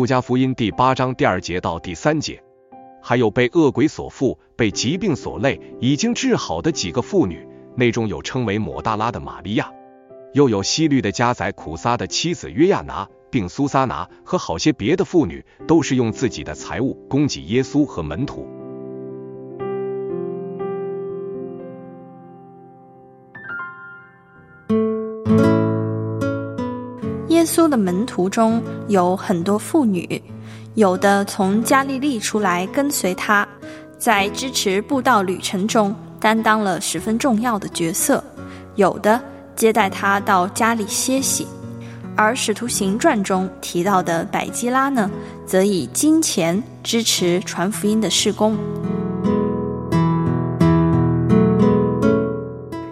路加福音第八章第二节到第三节，还有被恶鬼所缚、被疾病所累、已经治好的几个妇女，内中有称为抹大拉的玛利亚，又有西律的家宰苦撒的妻子约亚拿，并苏撒拿和好些别的妇女，都是用自己的财物供给耶稣和门徒。耶稣的门徒中有很多妇女，有的从加利利出来跟随他，在支持布道旅程中担当了十分重要的角色；有的接待他到家里歇息。而《使徒行传》中提到的百基拉呢，则以金钱支持传福音的事工。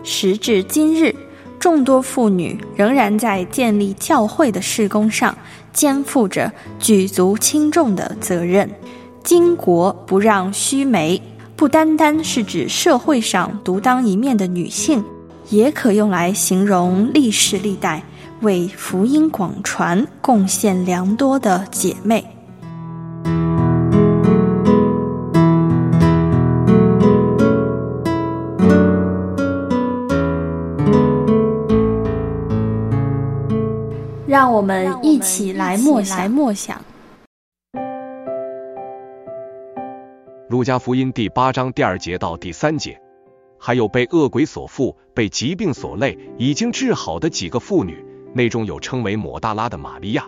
时至今日。众多妇女仍然在建立教会的事工上肩负着举足轻重的责任。巾帼不让须眉，不单单是指社会上独当一面的女性，也可用来形容历世历代为福音广传贡献良多的姐妹。让我们一起来默想。默想。路加福音第八章第二节到第三节，还有被恶鬼所缚、被疾病所累、已经治好的几个妇女，内中有称为抹大拉的玛利亚，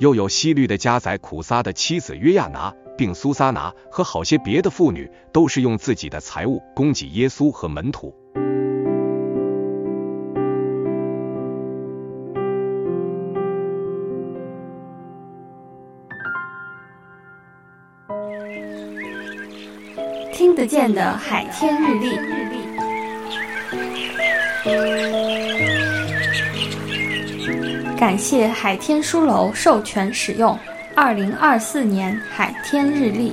又有西律的家宰苦撒的妻子约亚拿，并苏撒拿和好些别的妇女，都是用自己的财物供给耶稣和门徒。听得见的海天日历，感谢海天书楼授权使用二零二四年海天日历。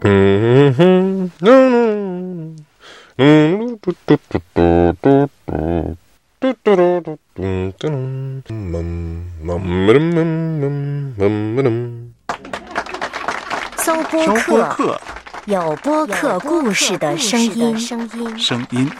嗯哼，嗯嗯，嘟嘟嘟嘟嘟嘟。搜播客，有播客故事的声音。声音。